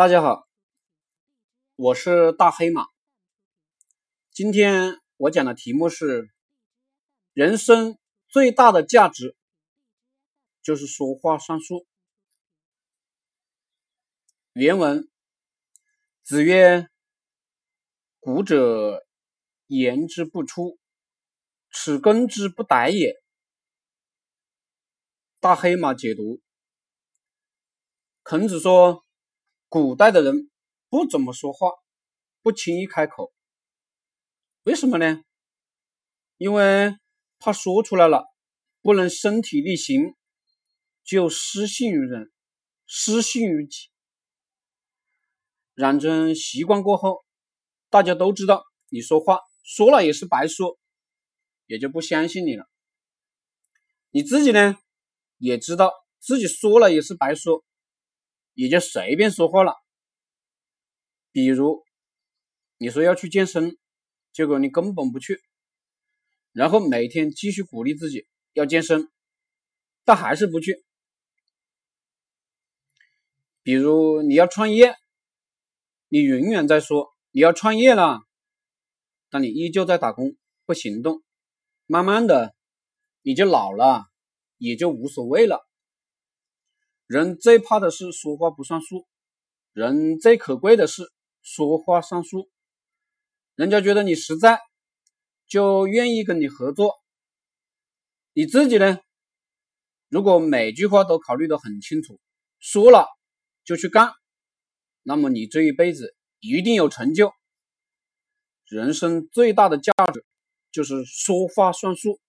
大家好，我是大黑马。今天我讲的题目是：人生最大的价值就是说话算数。原文：子曰：“古者言之不出，此根之不逮也。”大黑马解读：孔子说。古代的人不怎么说话，不轻易开口，为什么呢？因为怕说出来了不能身体力行，就失信于人，失信于己。染成习惯过后，大家都知道你说话说了也是白说，也就不相信你了。你自己呢，也知道自己说了也是白说。也就随便说话了，比如你说要去健身，结果你根本不去，然后每天继续鼓励自己要健身，但还是不去。比如你要创业，你永远在说你要创业了，但你依旧在打工不行动，慢慢的你就老了，也就无所谓了。人最怕的是说话不算数，人最可贵的是说话算数。人家觉得你实在，就愿意跟你合作。你自己呢？如果每句话都考虑得很清楚，说了就去干，那么你这一辈子一定有成就。人生最大的价值就是说话算数。